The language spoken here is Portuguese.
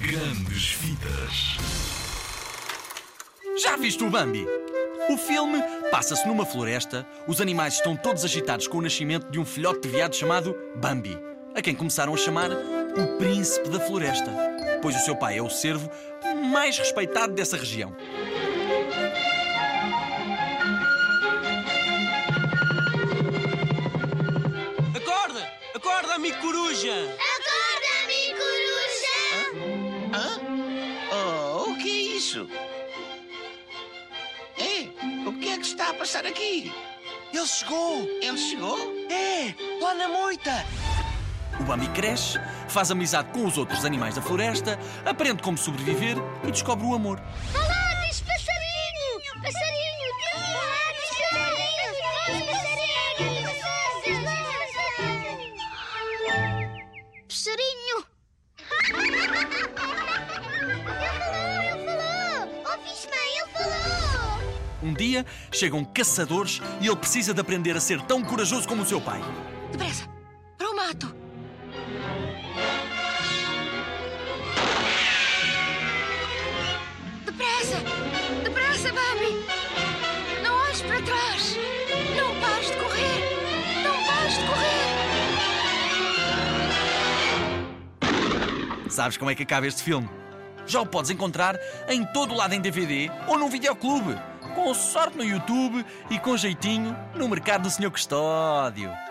Grandes Vidas. Já viste o Bambi? O filme passa-se numa floresta, os animais estão todos agitados com o nascimento de um filhote de veado chamado Bambi, a quem começaram a chamar o Príncipe da Floresta, pois o seu pai é o cervo mais respeitado dessa região. Acorda! Acorda, amigo coruja! Isso? É, o que é que está a passar aqui? Ele chegou! Ele chegou? É! Lá na moita! O Bambi cresce, faz amizade com os outros animais da floresta, aprende como sobreviver e descobre o amor. Olá, Um dia chegam caçadores e ele precisa de aprender a ser tão corajoso como o seu pai. Depressa! Para o mato! Depressa! Depressa, Bambi! Não olhes para trás! Não pares de correr! Não pares de correr! Sabes como é que acaba este filme? Já o podes encontrar em todo o lado em DVD ou num videoclube. Com sorte no YouTube e com jeitinho no mercado do Senhor Custódio.